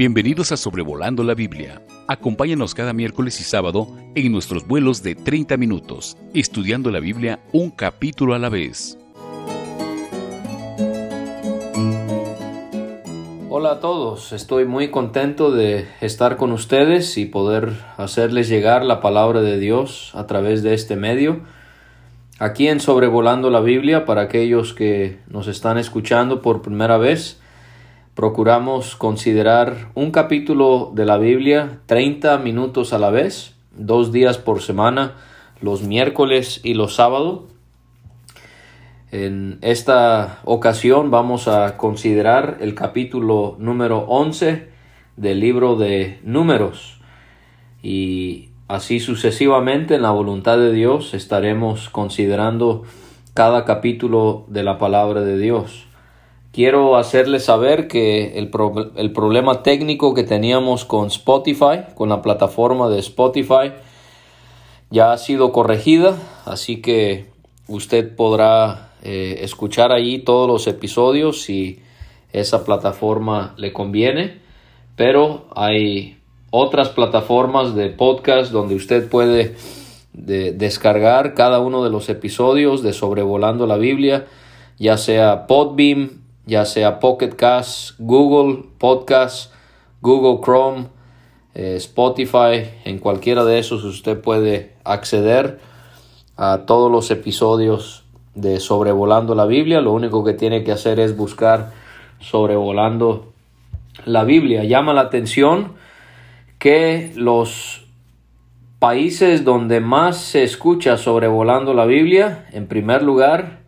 Bienvenidos a Sobrevolando la Biblia. Acompáñanos cada miércoles y sábado en nuestros vuelos de 30 minutos, estudiando la Biblia un capítulo a la vez. Hola a todos, estoy muy contento de estar con ustedes y poder hacerles llegar la palabra de Dios a través de este medio. Aquí en Sobrevolando la Biblia, para aquellos que nos están escuchando por primera vez, procuramos considerar un capítulo de la Biblia 30 minutos a la vez, dos días por semana, los miércoles y los sábados. En esta ocasión vamos a considerar el capítulo número 11 del libro de números y así sucesivamente en la voluntad de Dios estaremos considerando cada capítulo de la palabra de Dios. Quiero hacerles saber que el, el, problema técnico que teníamos con Spotify, con la plataforma de Spotify, ya ha sido corregida, así que usted podrá eh, escuchar allí todos los episodios si esa plataforma le conviene, pero hay otras plataformas de podcast donde usted puede descargar cada uno de los episodios de Sobrevolando la Biblia, ya sea Podbeam, ya sea Pocket Cast, Google Podcast, Google Chrome, eh, Spotify, en cualquiera de esos usted puede acceder a todos los episodios de Sobrevolando la Biblia. Lo único que tiene que hacer es buscar Sobrevolando la Biblia. Llama la atención que los países donde más se escucha sobrevolando la Biblia, en primer lugar,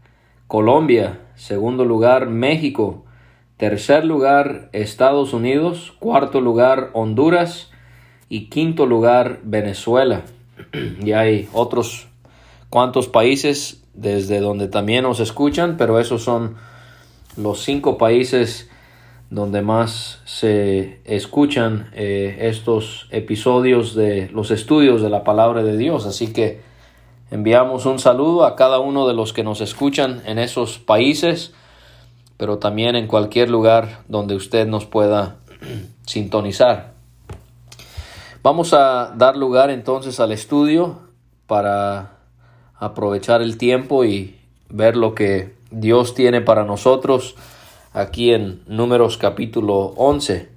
Colombia, segundo lugar México, tercer lugar Estados Unidos, cuarto lugar Honduras y quinto lugar Venezuela. y hay otros cuantos países desde donde también nos escuchan, pero esos son los cinco países donde más se escuchan eh, estos episodios de los estudios de la palabra de Dios. Así que Enviamos un saludo a cada uno de los que nos escuchan en esos países, pero también en cualquier lugar donde usted nos pueda sintonizar. Vamos a dar lugar entonces al estudio para aprovechar el tiempo y ver lo que Dios tiene para nosotros aquí en Números capítulo 11.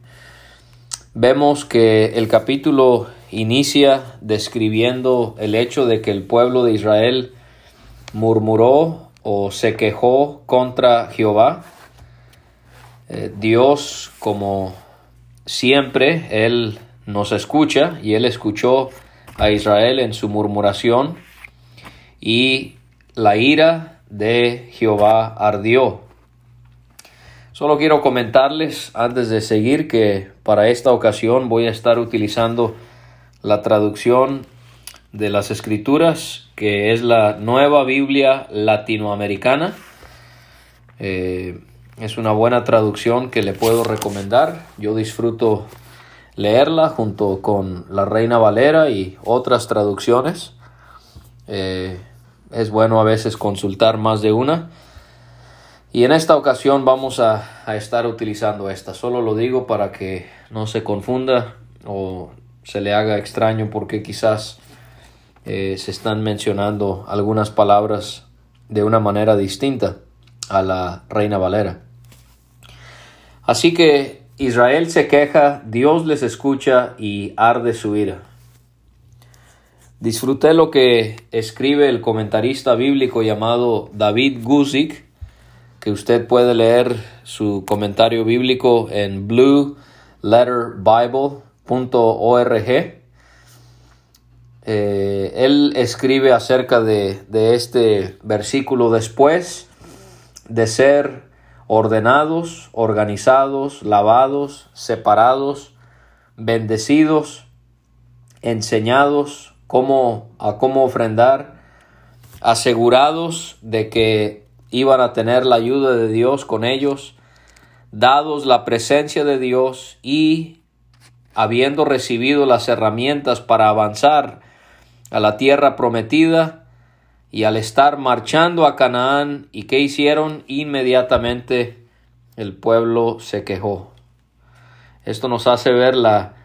Vemos que el capítulo inicia describiendo el hecho de que el pueblo de Israel murmuró o se quejó contra Jehová. Eh, Dios, como siempre, Él nos escucha y Él escuchó a Israel en su murmuración y la ira de Jehová ardió. Solo quiero comentarles antes de seguir que para esta ocasión voy a estar utilizando la traducción de las escrituras, que es la nueva Biblia latinoamericana. Eh, es una buena traducción que le puedo recomendar. Yo disfruto leerla junto con la Reina Valera y otras traducciones. Eh, es bueno a veces consultar más de una. Y en esta ocasión vamos a, a, estar utilizando esta. Solo lo digo para que no se confunda o se le haga extraño porque quizás eh, se están mencionando algunas palabras de una manera distinta a la Reina Valera. Así que Israel se queja, Dios les escucha y arde su ira. Disfruté lo que escribe el comentarista bíblico llamado David Guzik, que usted puede leer su comentario bíblico en Blue Letter Bible .org. Eh, él escribe acerca de, de este versículo después de ser ordenados, organizados, lavados, separados, bendecidos, enseñados cómo, a cómo ofrendar, asegurados de que iban a tener la ayuda de Dios con ellos, dados la presencia de Dios y habiendo recibido las herramientas para avanzar a la tierra prometida, y al estar marchando a Canaán, ¿y qué hicieron? Inmediatamente el pueblo se quejó. Esto nos hace ver la,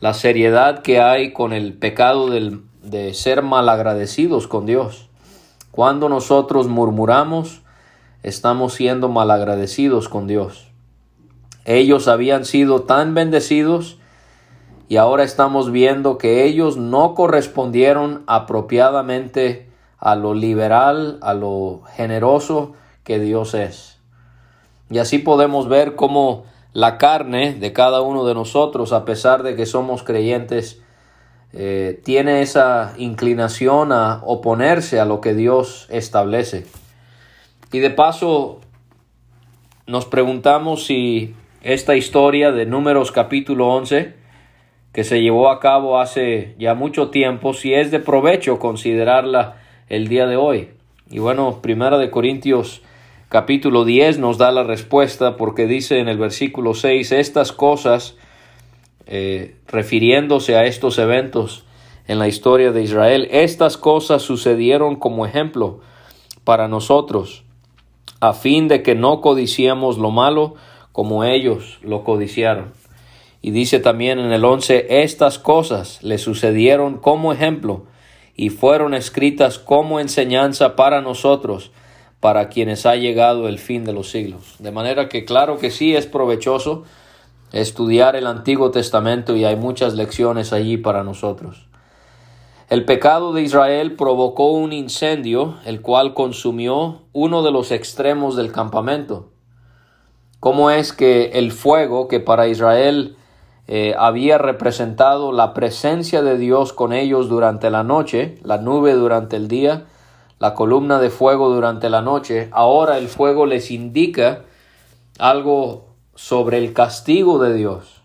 la seriedad que hay con el pecado del, de ser malagradecidos con Dios. Cuando nosotros murmuramos, estamos siendo malagradecidos con Dios. Ellos habían sido tan bendecidos y ahora estamos viendo que ellos no correspondieron apropiadamente a lo liberal, a lo generoso que Dios es. Y así podemos ver cómo la carne de cada uno de nosotros, a pesar de que somos creyentes, eh, tiene esa inclinación a oponerse a lo que Dios establece. Y de paso, nos preguntamos si esta historia de Números capítulo 11, que se llevó a cabo hace ya mucho tiempo, si es de provecho considerarla el día de hoy. Y bueno, Primera de Corintios capítulo 10 nos da la respuesta porque dice en el versículo 6 estas cosas, eh, refiriéndose a estos eventos en la historia de Israel, estas cosas sucedieron como ejemplo para nosotros, a fin de que no codiciemos lo malo como ellos lo codiciaron. Y dice también en el 11, estas cosas le sucedieron como ejemplo y fueron escritas como enseñanza para nosotros, para quienes ha llegado el fin de los siglos. De manera que claro que sí es provechoso estudiar el Antiguo Testamento y hay muchas lecciones allí para nosotros. El pecado de Israel provocó un incendio, el cual consumió uno de los extremos del campamento. ¿Cómo es que el fuego que para Israel eh, había representado la presencia de Dios con ellos durante la noche, la nube durante el día, la columna de fuego durante la noche, ahora el fuego les indica algo sobre el castigo de Dios.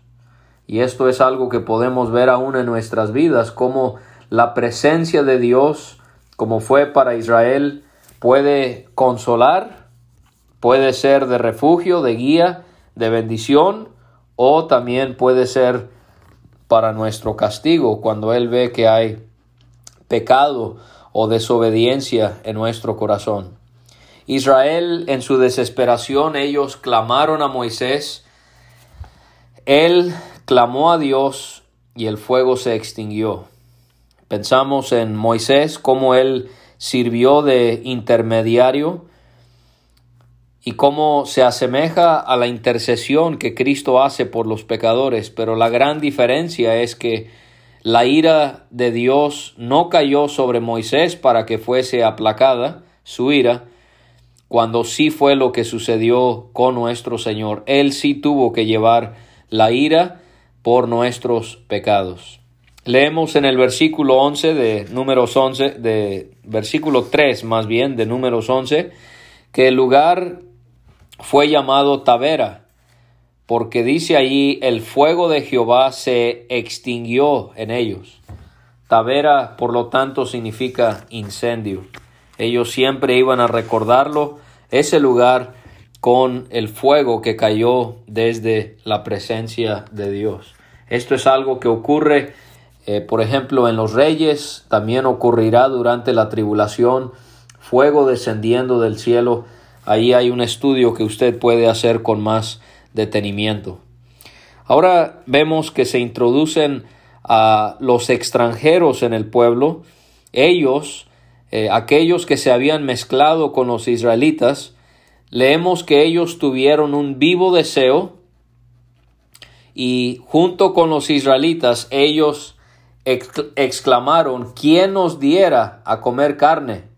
Y esto es algo que podemos ver aún en nuestras vidas, como la presencia de Dios, como fue para Israel, puede consolar, puede ser de refugio, de guía, de bendición, o también puede ser para nuestro castigo cuando Él ve que hay pecado o desobediencia en nuestro corazón. Israel en su desesperación ellos clamaron a Moisés, Él clamó a Dios y el fuego se extinguió. Pensamos en Moisés, cómo él sirvió de intermediario y cómo se asemeja a la intercesión que Cristo hace por los pecadores, pero la gran diferencia es que la ira de Dios no cayó sobre Moisés para que fuese aplacada su ira, cuando sí fue lo que sucedió con nuestro Señor. Él sí tuvo que llevar la ira por nuestros pecados. Leemos en el versículo 11 de números 11, de versículo 3 más bien de números 11, que el lugar fue llamado Tavera, porque dice allí el fuego de Jehová se extinguió en ellos. Tavera, por lo tanto, significa incendio. Ellos siempre iban a recordarlo, ese lugar, con el fuego que cayó desde la presencia de Dios. Esto es algo que ocurre, eh, por ejemplo, en los reyes, también ocurrirá durante la tribulación, fuego descendiendo del cielo Ahí hay un estudio que usted puede hacer con más detenimiento. Ahora vemos que se introducen a los extranjeros en el pueblo. Ellos, eh, aquellos que se habían mezclado con los israelitas, leemos que ellos tuvieron un vivo deseo y junto con los israelitas ellos exclamaron, ¿quién nos diera a comer carne?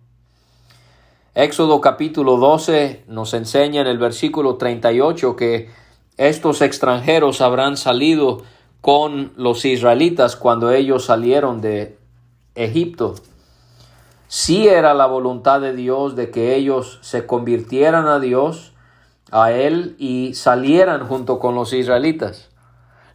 Éxodo capítulo 12 nos enseña en el versículo 38 que estos extranjeros habrán salido con los israelitas cuando ellos salieron de Egipto. Si era la voluntad de Dios de que ellos se convirtieran a Dios, a Él, y salieran junto con los israelitas.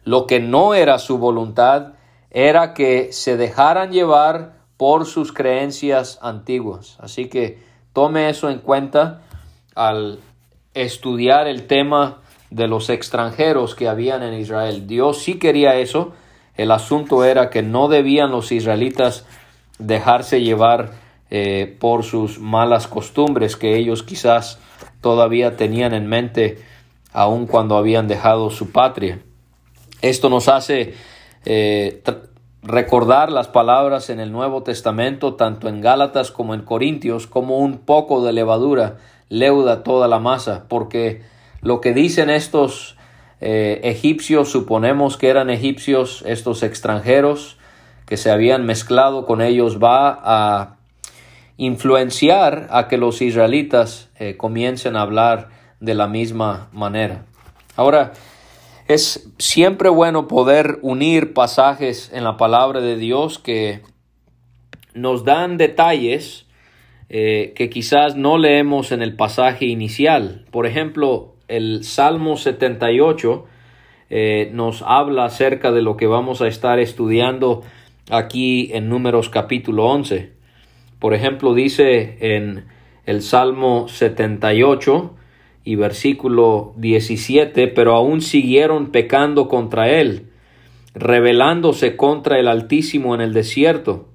Lo que no era su voluntad era que se dejaran llevar por sus creencias antiguas. Así que Tome eso en cuenta al estudiar el tema de los extranjeros que habían en Israel. Dios sí quería eso. El asunto era que no debían los israelitas dejarse llevar eh, por sus malas costumbres que ellos quizás todavía tenían en mente aun cuando habían dejado su patria. Esto nos hace eh, recordar las palabras en el Nuevo Testamento, tanto en Gálatas como en Corintios, como un poco de levadura leuda toda la masa, porque lo que dicen estos eh, egipcios, suponemos que eran egipcios, estos extranjeros que se habían mezclado con ellos, va a influenciar a que los israelitas eh, comiencen a hablar de la misma manera. Ahora, es siempre bueno poder unir pasajes en la palabra de Dios que nos dan detalles eh, que quizás no leemos en el pasaje inicial. Por ejemplo, el Salmo 78 eh, nos habla acerca de lo que vamos a estar estudiando aquí en Números capítulo 11. Por ejemplo, dice en el Salmo 78 y versículo 17, pero aún siguieron pecando contra él, rebelándose contra el Altísimo en el desierto,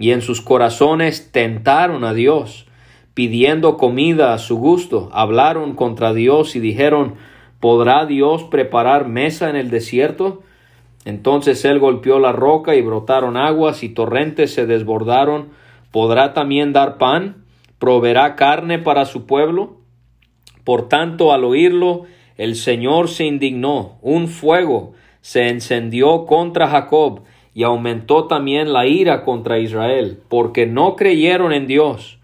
y en sus corazones tentaron a Dios pidiendo comida a su gusto, hablaron contra Dios y dijeron, ¿podrá Dios preparar mesa en el desierto? Entonces él golpeó la roca y brotaron aguas y torrentes se desbordaron. ¿Podrá también dar pan? ¿Proveerá carne para su pueblo? Por tanto, al oírlo, el Señor se indignó, un fuego se encendió contra Jacob y aumentó también la ira contra Israel, porque no creyeron en Dios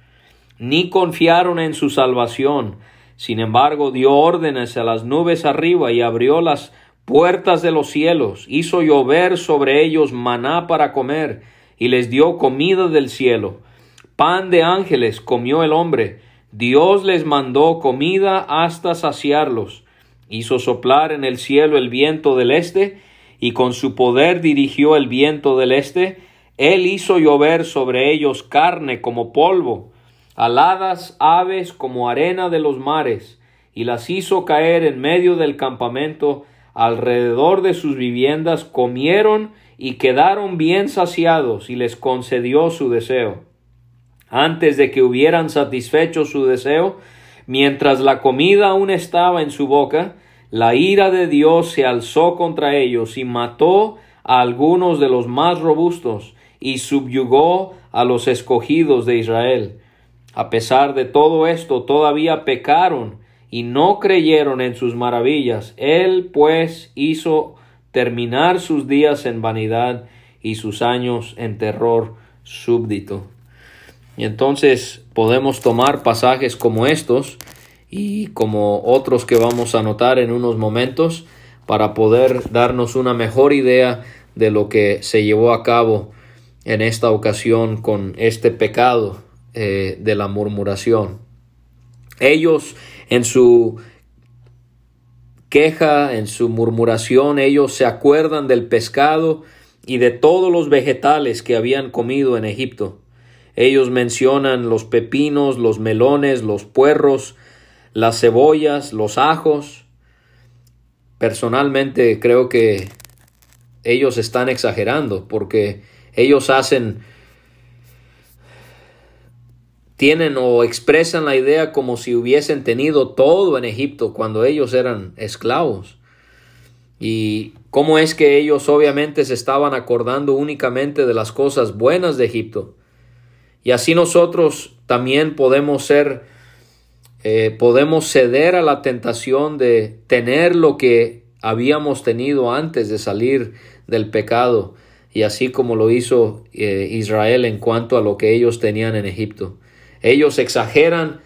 ni confiaron en su salvación. Sin embargo, dio órdenes a las nubes arriba y abrió las puertas de los cielos, hizo llover sobre ellos maná para comer, y les dio comida del cielo. Pan de ángeles comió el hombre, Dios les mandó comida hasta saciarlos. Hizo soplar en el cielo el viento del este, y con su poder dirigió el viento del este. Él hizo llover sobre ellos carne como polvo, aladas aves como arena de los mares, y las hizo caer en medio del campamento, alrededor de sus viviendas, comieron y quedaron bien saciados, y les concedió su deseo. Antes de que hubieran satisfecho su deseo, mientras la comida aún estaba en su boca, la ira de Dios se alzó contra ellos y mató a algunos de los más robustos y subyugó a los escogidos de Israel. A pesar de todo esto, todavía pecaron y no creyeron en sus maravillas. Él, pues, hizo terminar sus días en vanidad y sus años en terror súbdito. Y entonces podemos tomar pasajes como estos y como otros que vamos a notar en unos momentos para poder darnos una mejor idea de lo que se llevó a cabo en esta ocasión con este pecado eh, de la murmuración. Ellos en su queja, en su murmuración, ellos se acuerdan del pescado y de todos los vegetales que habían comido en Egipto. Ellos mencionan los pepinos, los melones, los puerros, las cebollas, los ajos. Personalmente creo que ellos están exagerando porque ellos hacen tienen o expresan la idea como si hubiesen tenido todo en Egipto cuando ellos eran esclavos. Y cómo es que ellos obviamente se estaban acordando únicamente de las cosas buenas de Egipto. Y así nosotros también podemos ser, eh, podemos ceder a la tentación de tener lo que habíamos tenido antes de salir del pecado. Y así como lo hizo eh, Israel en cuanto a lo que ellos tenían en Egipto. Ellos exageran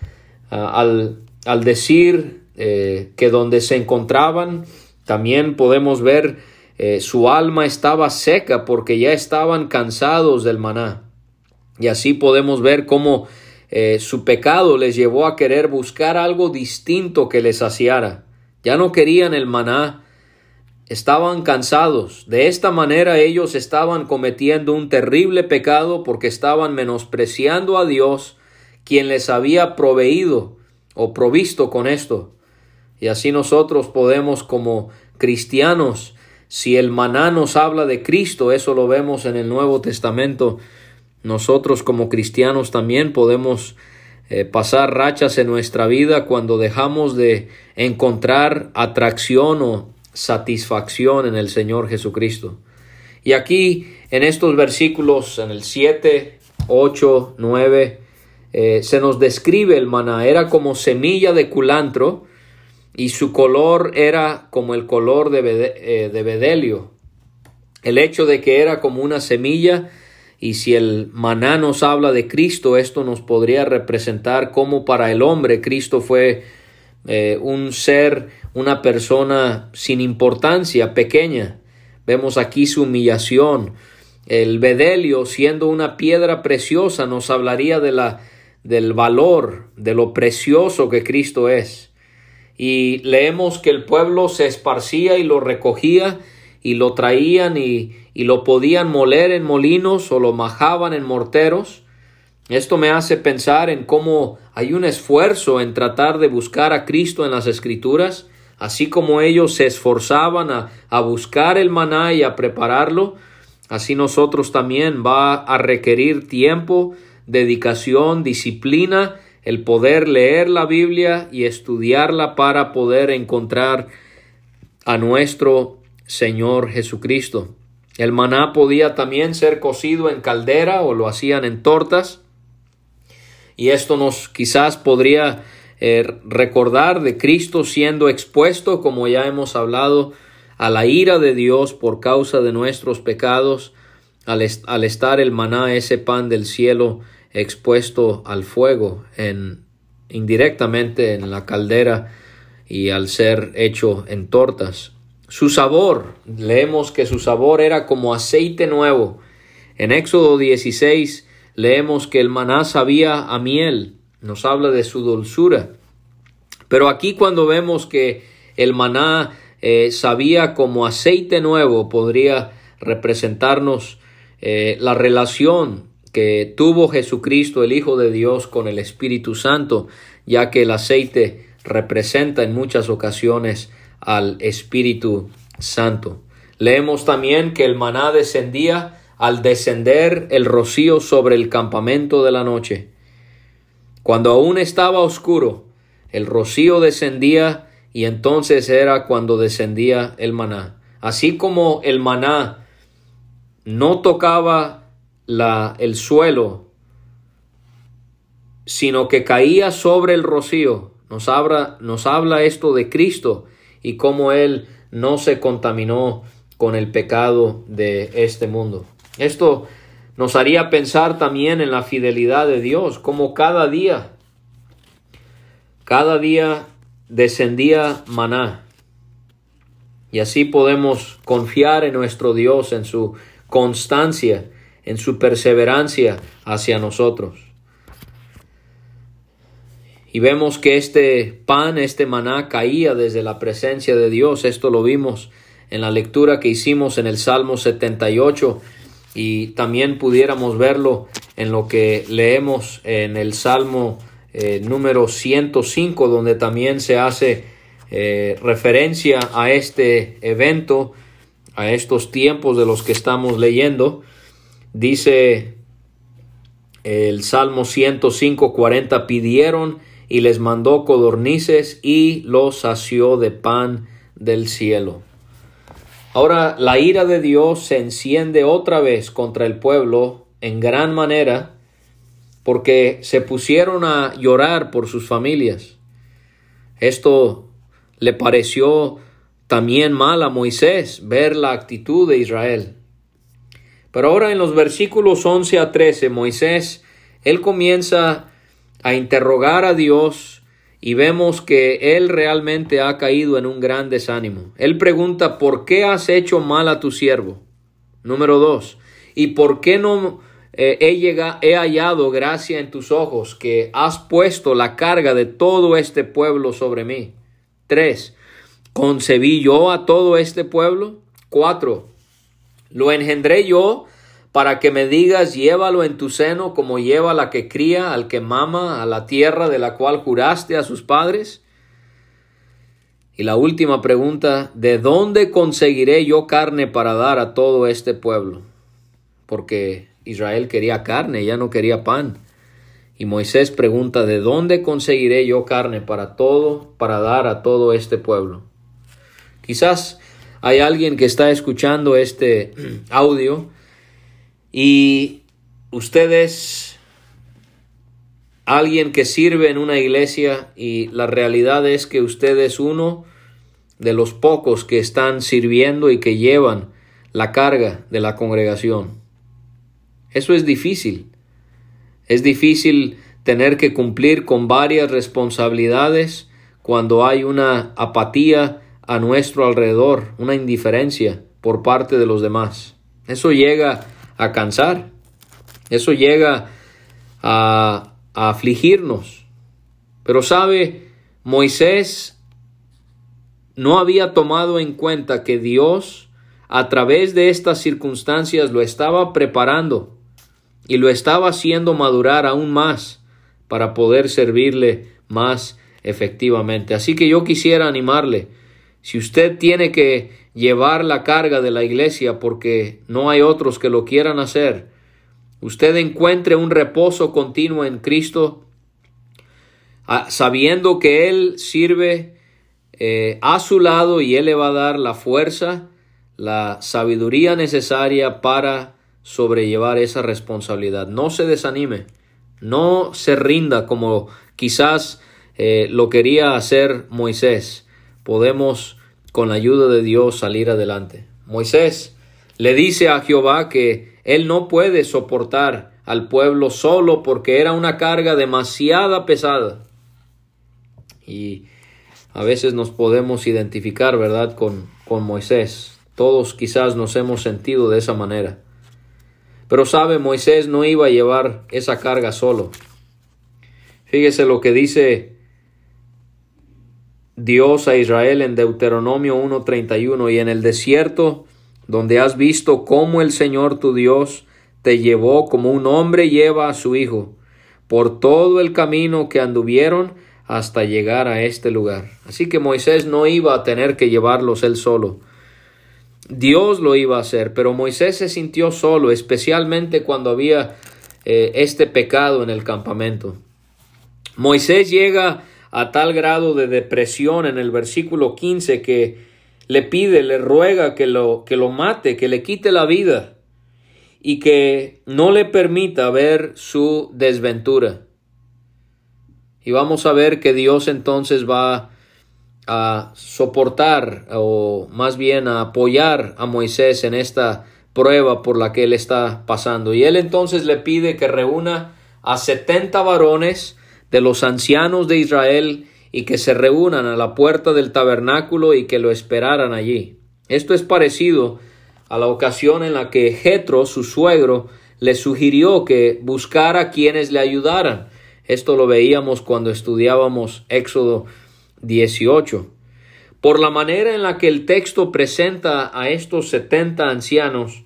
ah, al, decir eh, que donde se encontraban, también podemos ver su alma estaba seca porque ya estaban cansados del maná. Y así podemos ver cómo eh, su pecado les llevó a querer buscar algo distinto que les saciara. Ya no querían el maná, estaban cansados. De esta manera ellos estaban cometiendo un terrible pecado porque estaban menospreciando a Dios quien les había proveído o provisto con esto. Y así nosotros podemos como cristianos, si el maná nos habla de Cristo, eso lo vemos en el Nuevo Testamento, nosotros como cristianos también podemos eh, pasar rachas en nuestra vida cuando dejamos de encontrar atracción o satisfacción en el Señor Jesucristo. Y aquí en estos versículos, en el 7, 8, 9, se nos describe el maná. Era como semilla de culantro y su color era como el color de, eh, de bedelio. El hecho de que era como una semilla y si el maná nos habla de Cristo, esto nos podría representar cómo para el hombre Cristo fue eh, un ser, una persona sin importancia, pequeña. Vemos aquí su humillación. El bedelio, siendo una piedra preciosa, nos hablaría de la, del valor, de lo precioso que Cristo es. Y leemos que el pueblo se esparcía y lo recogía y lo traían y, y lo podían moler en molinos o lo majaban en morteros. Esto me hace pensar en cómo hay un esfuerzo en tratar de buscar a Cristo en las Escrituras, así como ellos se esforzaban a, a buscar el maná y a prepararlo, así nosotros también va a requerir tiempo, dedicación, disciplina, el poder leer la Biblia y estudiarla para poder encontrar a nuestro Señor Jesucristo. El maná podía también ser cocido en caldera o lo hacían en tortas. Y esto nos quizás podría eh, recordar de Cristo siendo expuesto, como ya hemos hablado, a la ira de Dios por causa de nuestros pecados, al, al estar el maná, ese pan del cielo, expuesto al fuego, en, indirectamente en la caldera y al ser hecho en tortas. Su sabor, leemos que su sabor era como aceite nuevo. En Éxodo 16 leemos que el maná sabía a miel, nos habla de su dulzura. Pero aquí cuando vemos que el maná eh, sabía como aceite nuevo, podría representarnos eh, la relación que tuvo Jesucristo, el Hijo de Dios, con el Espíritu Santo, ya que el aceite representa en muchas ocasiones al Espíritu Santo. Leemos también que el maná descendía al descender el rocío sobre el campamento de la noche. Cuando aún estaba oscuro, el rocío descendía y entonces era cuando descendía el maná. Así como el maná no tocaba la, el suelo, sino que caía sobre el rocío. Nos habla, nos habla esto de Cristo y cómo Él no se contaminó con el pecado de este mundo. Esto nos haría pensar también en la fidelidad de Dios, como cada día, cada día descendía maná. Y así podemos confiar en nuestro Dios, en su constancia, en su perseverancia hacia nosotros. Y vemos que este pan, este maná caía desde la presencia de Dios. Esto lo vimos en la lectura que hicimos en el Salmo 78 y también pudiéramos verlo en lo que leemos en el Salmo eh, número 105 donde también se hace eh, referencia a este evento, a estos tiempos de los que estamos leyendo. Dice el Salmo 105, 40, pidieron y les mandó codornices y los sació de pan del cielo. Ahora la ira de Dios se enciende otra vez contra el pueblo en gran manera porque se pusieron a llorar por sus familias. Esto le pareció también mal a Moisés ver la actitud de Israel. Pero ahora en los versículos 11 a 13 Moisés, él comienza a interrogar a Dios y vemos que él realmente ha caído en un gran desánimo. Él pregunta, ¿por qué has hecho mal a tu siervo? Número dos, ¿y por qué no eh, he, he hallado gracia en tus ojos que has puesto la carga de todo este pueblo sobre mí? Tres, ¿concebí yo a todo este pueblo? Cuatro, ¿lo engendré yo para que me digas, llévalo en tu seno como lleva la que cría al que mama a la tierra de la cual juraste a sus padres? Y la última pregunta, ¿de dónde conseguiré yo carne para dar a todo este pueblo? Porque Israel quería carne, ya no quería pan. Y Moisés pregunta, ¿de dónde conseguiré yo carne para todo, para dar a todo este pueblo? Quizás hay alguien que está escuchando este audio y usted es alguien que sirve en una iglesia y la realidad es que usted es uno de los pocos que están sirviendo y que llevan la carga de la congregación. Eso es difícil. Es difícil tener que cumplir con varias responsabilidades cuando hay una apatía a nuestro alrededor, una indiferencia por parte de los demás. Eso llega a cansar, eso llega a, a afligirnos. Pero sabe, Moisés no había tomado en cuenta que Dios a través de estas circunstancias lo estaba preparando y lo estaba haciendo madurar aún más para poder servirle más efectivamente. Así que yo quisiera animarle, si usted tiene que llevar la carga de la iglesia porque no hay otros que lo quieran hacer, usted encuentre un reposo continuo en Cristo, ah, sabiendo que Él sirve eh, a su lado y Él le va a dar la fuerza, la sabiduría necesaria para sobrellevar esa responsabilidad. No se desanime, no se rinda como quizás eh, lo quería hacer Moisés. Podemos con la ayuda de Dios salir adelante. Moisés le dice a Jehová que él no puede soportar al pueblo solo porque era una carga demasiada pesada. Y a veces nos podemos identificar, ¿verdad?, con, con Moisés. Todos quizás nos hemos sentido de esa manera. Pero sabe, Moisés no iba a llevar esa carga solo. Fíjese lo que dice Dios a Israel en Deuteronomio 1.31 y en el desierto donde has visto cómo el Señor tu Dios te llevó como un hombre lleva a su hijo por todo el camino que anduvieron hasta llegar a este lugar. Así que Moisés no iba a tener que llevarlos él solo. Dios lo iba a hacer, pero Moisés se sintió solo, especialmente cuando había eh, este pecado en el campamento. Moisés llega a tal grado de depresión en el versículo 15 que le pide, le ruega que lo, que lo mate, que le quite la vida y que no le permita ver su desventura. Y vamos a ver que Dios entonces va a soportar o más bien a apoyar a Moisés en esta prueba por la que él está pasando. Y él entonces le pide que reúna a setenta varones de los ancianos de Israel y que se reúnan a la puerta del tabernáculo y que lo esperaran allí. Esto es parecido a la ocasión en la que Jetro, su suegro, le sugirió que buscara quienes le ayudaran. Esto lo veíamos cuando estudiábamos Éxodo 18. Por la manera en la que el texto presenta a estos setenta ancianos,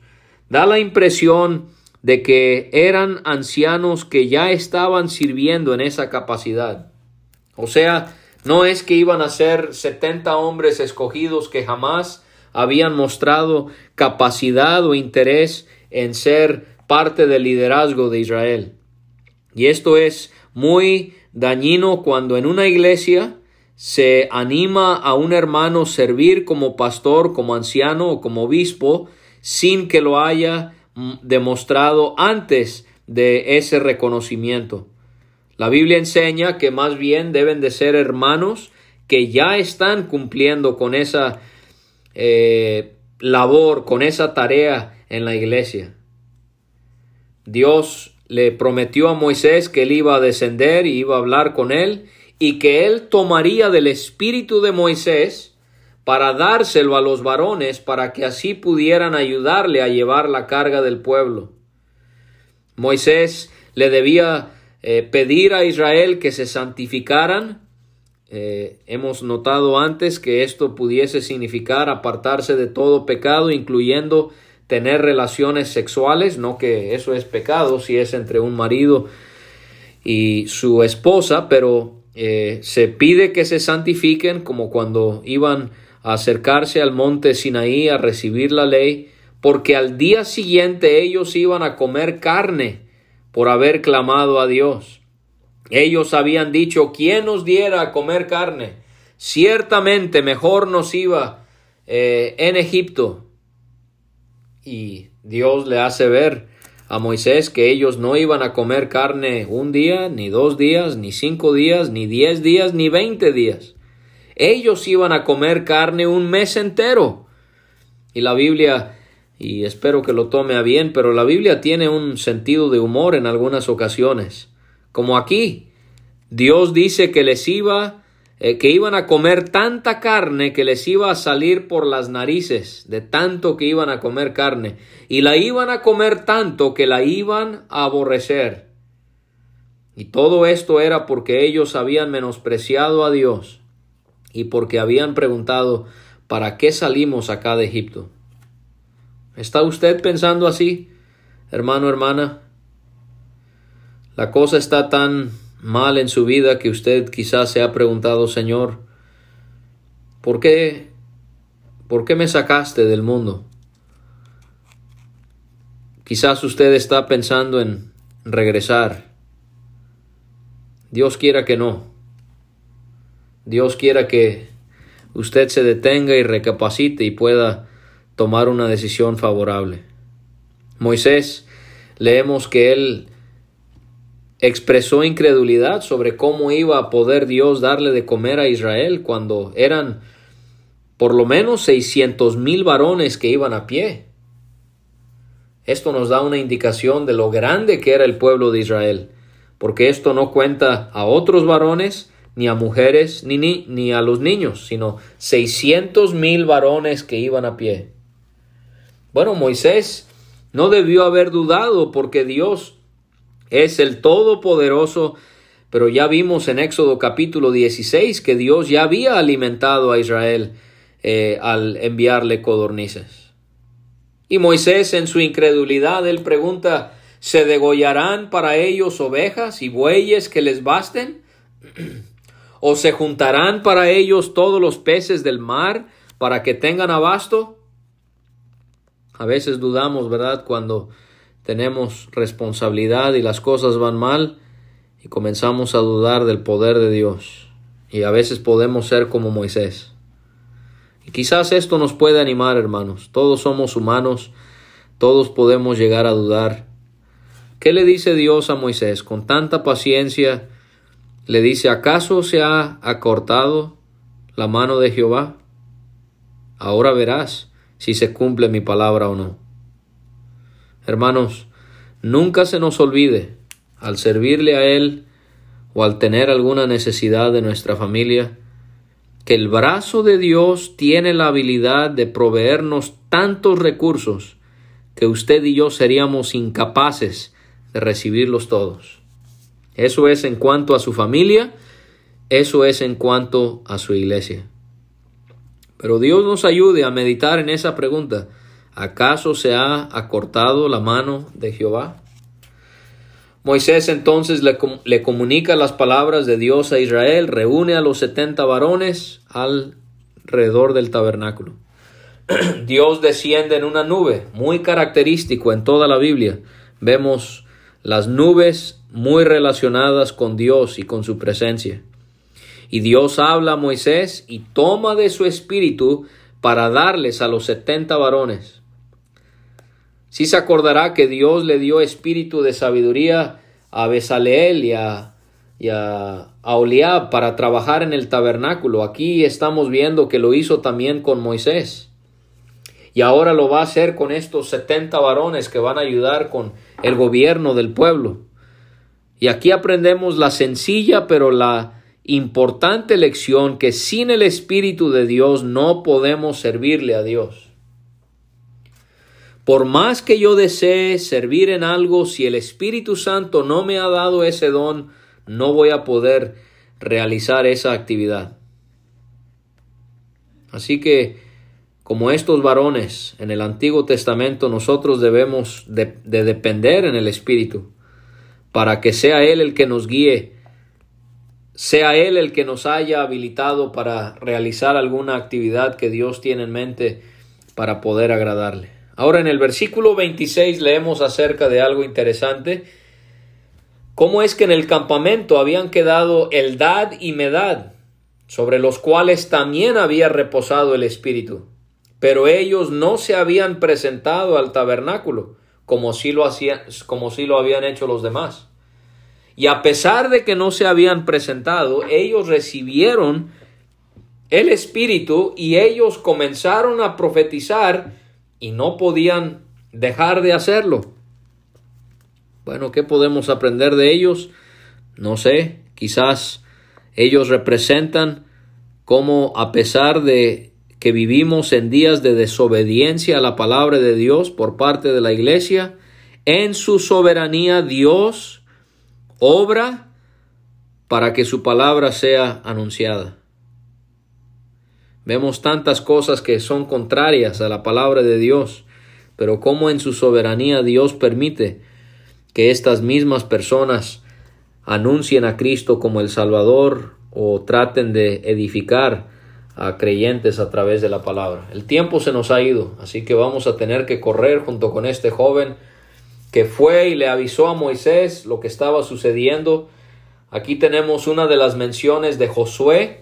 da la impresión de que eran ancianos que ya estaban sirviendo en esa capacidad. O sea, no es que iban a ser setenta hombres escogidos que jamás habían mostrado capacidad o interés en ser parte del liderazgo de Israel. Y esto es muy dañino cuando en una iglesia se anima a un hermano servir como pastor, como anciano o como obispo sin que lo haya demostrado antes de ese reconocimiento. La Biblia enseña que más bien deben de ser hermanos que ya están cumpliendo con esa eh, labor, con esa tarea en la iglesia. Dios le prometió a Moisés que él iba a descender y iba a hablar con él y que él tomaría del espíritu de Moisés para dárselo a los varones para que así pudieran ayudarle a llevar la carga del pueblo. Moisés le debía eh, pedir a Israel que se santificaran. Eh, hemos notado antes que esto pudiese significar apartarse de todo pecado, incluyendo tener relaciones sexuales, no que eso es pecado si es entre un marido y su esposa, pero eh, se pide que se santifiquen como cuando iban a acercarse al monte Sinaí a recibir la ley, porque al día siguiente ellos iban a comer carne por haber clamado a Dios. Ellos habían dicho, ¿quién nos diera a comer carne? Ciertamente mejor nos iba eh, en Egipto. Y Dios le hace ver a Moisés que ellos no iban a comer carne un día, ni dos días, ni cinco días, ni diez días, ni veinte días. Ellos iban a comer carne un mes entero. Y la Biblia, y espero que lo tome a bien, pero la Biblia tiene un sentido de humor en algunas ocasiones. Como aquí, Dios dice que les iba eh, que iban a comer tanta carne que les iba a salir por las narices, de tanto que iban a comer carne, y la iban a comer tanto que la iban a aborrecer. Y todo esto era porque ellos habían menospreciado a Dios y porque habían preguntado, ¿para qué salimos acá de Egipto? ¿Está usted pensando así, hermano, hermana? La cosa está tan mal en su vida que usted quizás se ha preguntado, Señor, ¿por qué, por qué me sacaste del mundo? Quizás usted está pensando en regresar. Dios quiera que no. Dios quiera que usted se detenga y recapacite y pueda tomar una decisión favorable. Moisés, leemos que él expresó incredulidad sobre cómo iba a poder Dios darle de comer a Israel cuando eran por lo menos seiscientos mil varones que iban a pie. Esto nos da una indicación de lo grande que era el pueblo de Israel, porque esto no cuenta a otros varones, ni a mujeres, ni, ni, ni a los niños, sino seiscientos mil varones que iban a pie. Bueno, Moisés no debió haber dudado porque Dios es el Todopoderoso, pero ya vimos en Éxodo capítulo 16 que Dios ya había alimentado a Israel eh, al enviarle codornices. Y Moisés en su incredulidad, él pregunta, ¿se degollarán para ellos ovejas y bueyes que les basten? ¿O se juntarán para ellos todos los peces del mar para que tengan abasto? A veces dudamos, ¿verdad? Cuando tenemos responsabilidad y las cosas van mal y comenzamos a dudar del poder de Dios. Y a veces podemos ser como Moisés. Y quizás esto nos puede animar, hermanos. Todos somos humanos, todos podemos llegar a dudar. ¿Qué le dice Dios a Moisés? Con tanta paciencia, le dice, ¿acaso se ha acortado la mano de Jehová? Ahora verás si se cumple mi palabra o no. Hermanos, nunca se nos olvide, al servirle a Él o al tener alguna necesidad de nuestra familia, que el brazo de Dios tiene la habilidad de proveernos tantos recursos que usted y yo seríamos incapaces de recibirlos todos. Eso es en cuanto a su familia, eso es en cuanto a su iglesia. Pero Dios nos ayude a meditar en esa pregunta. ¿acaso se ha acortado la mano de Jehová? Moisés entonces le, comunica las palabras de Dios a Israel, reúne a los setenta varones alrededor del tabernáculo. Dios desciende en una nube, muy característico en toda la Biblia. Vemos las nubes muy relacionadas con Dios y con su presencia. Y Dios habla a Moisés y toma de su espíritu para darles a los setenta varones. Si se acordará que Dios le dio espíritu de sabiduría a Besaleel y a, y a, Oliab para trabajar en el tabernáculo. Aquí estamos viendo que lo hizo también con Moisés. Y ahora lo va a hacer con estos setenta varones que van a ayudar con el gobierno del pueblo. Y aquí aprendemos la sencilla pero la importante lección que sin el Espíritu de Dios no podemos servirle a Dios. Por más que yo desee servir en algo, si el Espíritu Santo no me ha dado ese don, no voy a poder realizar esa actividad. Así que, como estos varones en el Antiguo Testamento, nosotros debemos de, depender en el Espíritu para que sea Él el que nos guíe, sea Él el que nos haya habilitado para realizar alguna actividad que Dios tiene en mente para poder agradarle. Ahora en el versículo 26 leemos acerca de algo interesante. ¿Cómo es que en el campamento habían quedado Eldad y Medad, sobre los cuales también había reposado el Espíritu? pero ellos no se habían presentado al tabernáculo como si lo, como lo habían hecho los demás. Y a pesar de que no se habían presentado, ellos recibieron el Espíritu y ellos comenzaron a profetizar y no podían dejar de hacerlo. Bueno, ¿qué podemos aprender de ellos? No sé, quizás ellos representan cómo a pesar de que vivimos en días de desobediencia a la palabra de Dios por parte de la iglesia, en su soberanía Dios obra para que su palabra sea anunciada. Vemos tantas cosas que son contrarias a la palabra de Dios, pero cómo en su soberanía Dios permite que estas mismas personas anuncien a Cristo como el Salvador o traten de edificar a creyentes a través de la palabra. El tiempo se nos ha ido, así que vamos a tener que correr junto con este joven que fue y le avisó a Moisés lo que estaba sucediendo. Aquí tenemos una de las menciones de Josué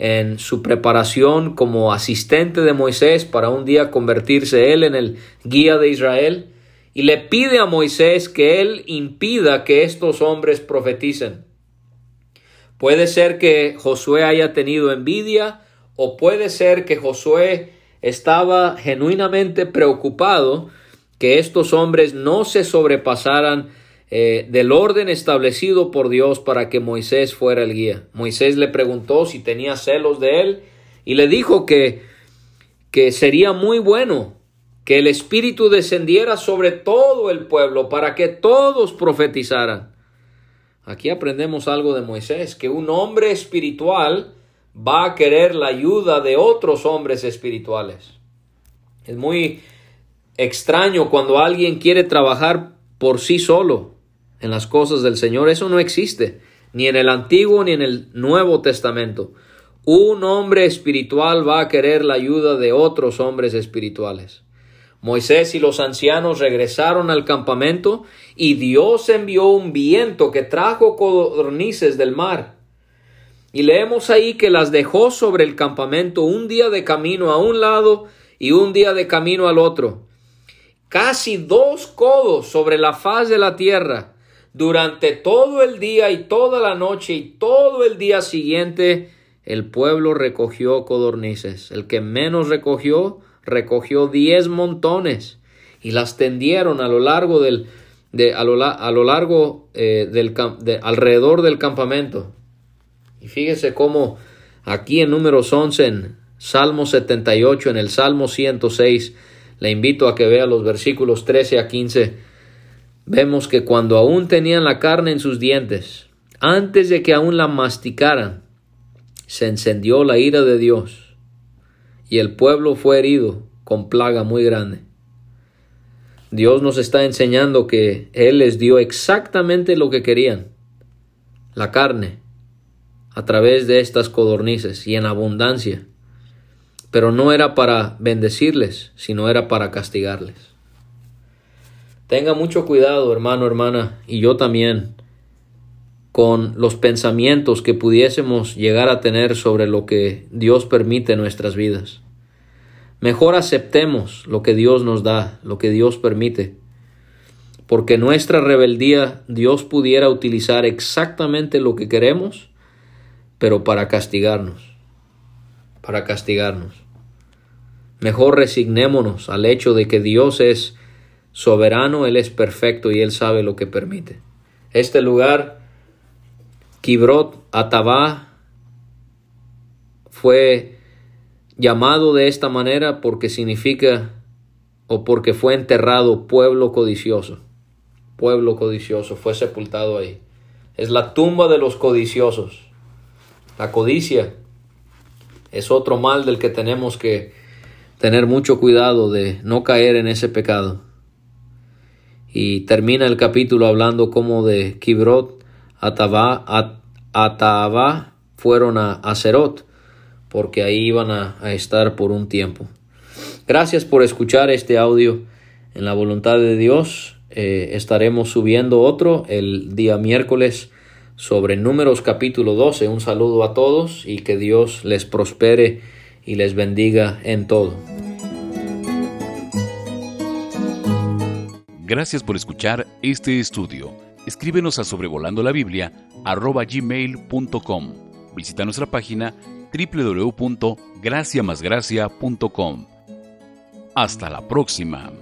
en su preparación como asistente de Moisés para un día convertirse él en el guía de Israel y le pide a Moisés que él impida que estos hombres profeticen. Puede ser que Josué haya tenido envidia o puede ser que Josué estaba genuinamente preocupado que estos hombres no se sobrepasaran eh, del orden establecido por Dios para que Moisés fuera el guía. Moisés le preguntó si tenía celos de él y le dijo que, que sería muy bueno que el Espíritu descendiera sobre todo el pueblo para que todos profetizaran. Aquí aprendemos algo de Moisés, que un hombre espiritual va a querer la ayuda de otros hombres espirituales. Es muy extraño cuando alguien quiere trabajar por sí solo en las cosas del Señor. Eso no existe, ni en el Antiguo ni en el Nuevo Testamento. Un hombre espiritual va a querer la ayuda de otros hombres espirituales. Moisés y los ancianos regresaron al campamento y Dios envió un viento que trajo codornices del mar. Y leemos ahí que las dejó sobre el campamento un día de camino a un lado y un día de camino al otro. Casi dos codos sobre la faz de la tierra durante todo el día y toda la noche y todo el día siguiente el pueblo recogió codornices. El que menos recogió recogió diez montones y las tendieron a lo largo del de, a, lo, largo eh, de, alrededor del campamento. Y fíjese cómo aquí en números 11, en Salmo 78, en el Salmo 106, le invito a que vea los versículos 13 a 15. Vemos que cuando aún tenían la carne en sus dientes, antes de que aún la masticaran, se encendió la ira de Dios y el pueblo fue herido con plaga muy grande. Dios nos está enseñando que Él les dio exactamente lo que querían, la carne, a través de estas codornices y en abundancia. Pero no era para bendecirles, sino era para castigarles. Tenga mucho cuidado, hermano, hermana, y yo también, con los pensamientos que pudiésemos llegar a tener sobre lo que Dios permite en nuestras vidas. Mejor aceptemos lo que Dios nos da, lo que Dios permite, porque nuestra rebeldía Dios pudiera utilizar exactamente lo que queremos, pero para castigarnos, para castigarnos. Mejor resignémonos al hecho de que Dios es soberano, Él es perfecto y Él sabe lo que permite. Este lugar, Kibrot Atabá, fue llamado de esta manera porque significa o porque fue enterrado pueblo codicioso. Pueblo codicioso fue sepultado ahí. Es la tumba de los codiciosos. La codicia es otro mal del que tenemos que tener mucho cuidado de no caer en ese pecado. Y termina el capítulo hablando como de Kibrot, Atabá, Atabá fueron a Acerot porque ahí iban a, estar por un tiempo. Gracias por escuchar este audio. En la voluntad de Dios eh, estaremos subiendo otro el día miércoles sobre Números capítulo 12. Un saludo a todos y que Dios les prospere y les bendiga en todo. Gracias por escuchar este estudio. Escríbenos a sobrevolando la Biblia gmail.com. Visita nuestra página www.graciamasgracia.com. Hasta la próxima.